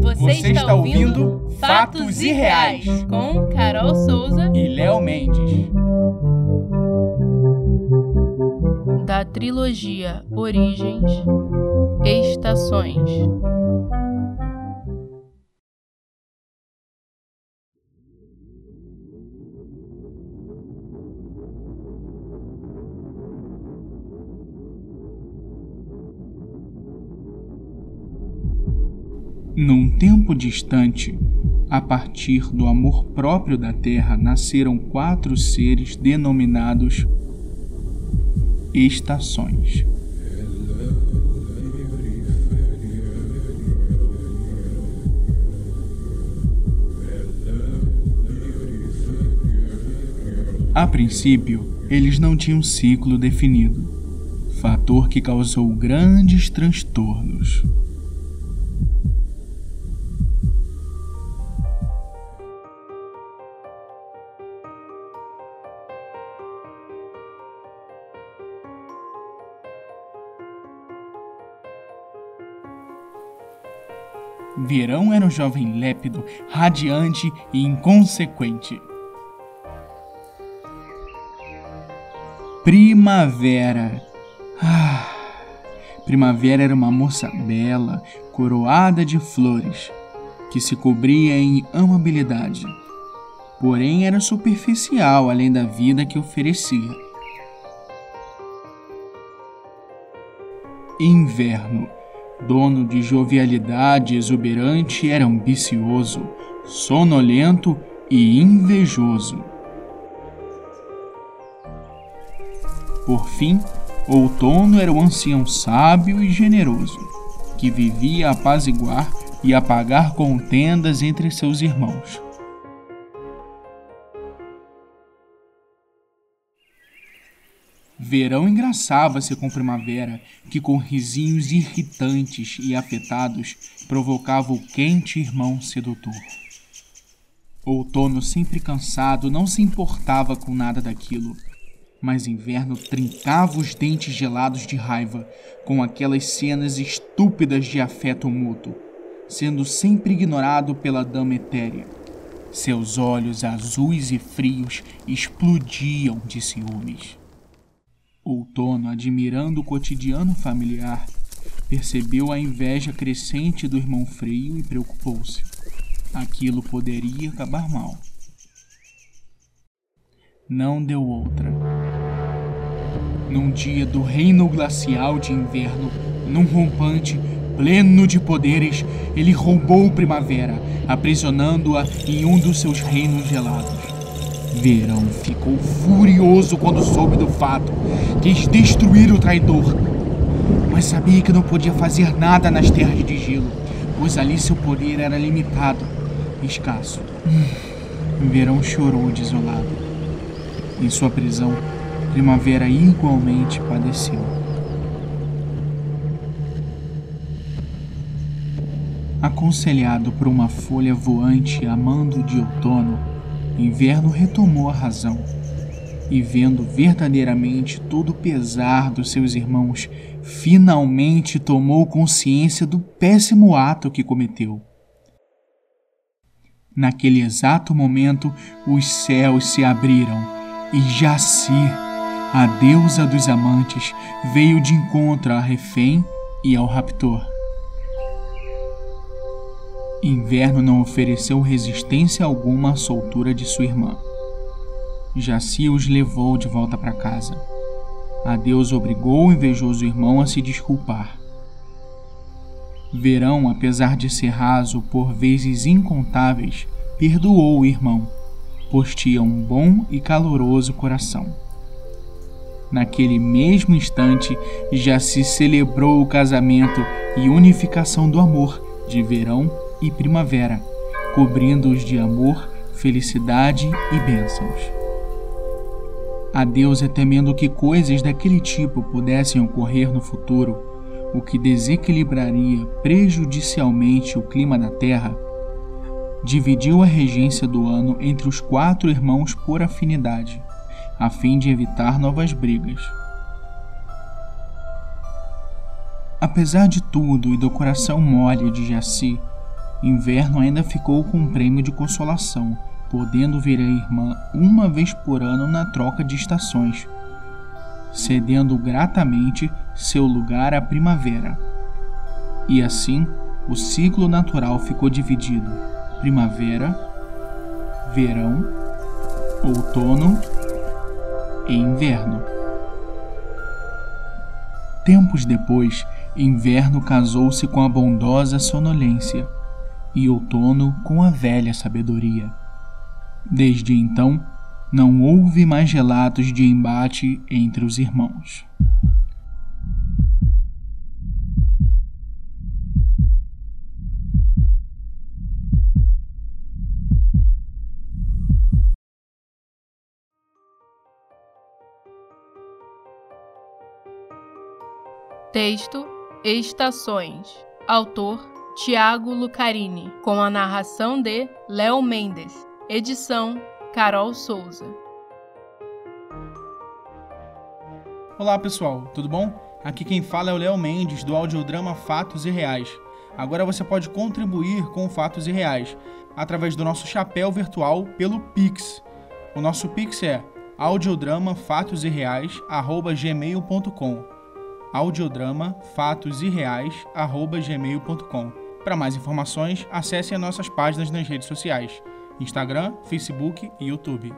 Você, está ouvindo Fatos Irreais com Carol Souza e Léo Mendes. Da trilogia Origens, Estações. Num tempo distante, a partir do amor próprio da Terra, nasceram quatro seres denominados estações. A princípio, eles não tinham ciclo definido, fator que causou grandes transtornos. Verão era um jovem lépido, radiante e inconsequente. Primavera. Ah, Primavera era uma moça bela, coroada de flores, que se cobria em amabilidade. Porém, era superficial além da vida que oferecia. Inverno dono de jovialidade exuberante, era ambicioso, sonolento e invejoso. Por fim, Outono era o ancião sábio e generoso, que vivia a apaziguar e apagar contendas entre seus irmãos. Verão engraçava-se com primavera, que com risinhos irritantes e afetados provocava o quente irmão sedutor. Outono, sempre cansado, não se importava com nada daquilo, mas inverno trincava os dentes gelados de raiva com aquelas cenas estúpidas de afeto mútuo, sendo sempre ignorado pela dama etérea. Seus olhos azuis e frios explodiam de ciúmes. Outono, admirando o cotidiano familiar, percebeu a inveja crescente do irmão Freio e preocupou-se. Aquilo poderia acabar mal. Não deu outra. Num dia do reino glacial de inverno, num rompante pleno de poderes, ele roubou Primavera, aprisionando-a em um dos seus reinos gelados. Verão ficou furioso quando soube do fato. Quis destruir o traidor. Mas sabia que não podia fazer nada nas terras de gelo, pois ali seu poder era limitado, escasso. Verão chorou desolado. Em sua prisão, Primavera igualmente padeceu. Aconselhado por uma folha voante a mando de outono, Inverno retomou a razão e, vendo verdadeiramente todo o pesar dos seus irmãos, finalmente tomou consciência do péssimo ato que cometeu. Naquele exato momento, os céus se abriram e Jaci, a deusa dos amantes, veio de encontro a refém e ao raptor. Inverno não ofereceu resistência alguma à soltura de sua irmã. Jaci os levou de volta para casa. Adeus obrigou o invejoso irmão a se desculpar. Verão, apesar de ser raso por vezes incontáveis, perdoou o irmão, pois tinha um bom e caloroso coração. Naquele mesmo instante, já se celebrou o casamento e unificação do amor de Verão e primavera, cobrindo-os de amor, felicidade e bênçãos. A Deus é temendo que coisas daquele tipo pudessem ocorrer no futuro, o que desequilibraria prejudicialmente o clima da Terra, dividiu a regência do ano entre os quatro irmãos por afinidade, a fim de evitar novas brigas. Apesar de tudo e do coração mole de Jaci, Inverno ainda ficou com um prêmio de consolação, podendo ver a irmã uma vez por ano na troca de estações, cedendo gratamente seu lugar à primavera. E assim, o ciclo natural ficou dividido: primavera, verão, outono e inverno. Tempos depois, Inverno casou-se com a bondosa sonolência e Outono com a velha sabedoria. Desde então, não houve mais relatos de embate entre os irmãos. Texto Estações. Autor Tiago Lucarini, com a narração de Léo Mendes. Edição Carol Souza. Olá pessoal, tudo bom? Aqui quem fala é o Léo Mendes do audiodrama Fatos e Reais. Agora você pode contribuir com Fatos e Reais através do nosso chapéu virtual pelo Pix. O nosso Pix é audiodrama_fatos_e_reais@gmail.com audiodrama Para mais informações, acesse as nossas páginas nas redes sociais: Instagram, Facebook e YouTube.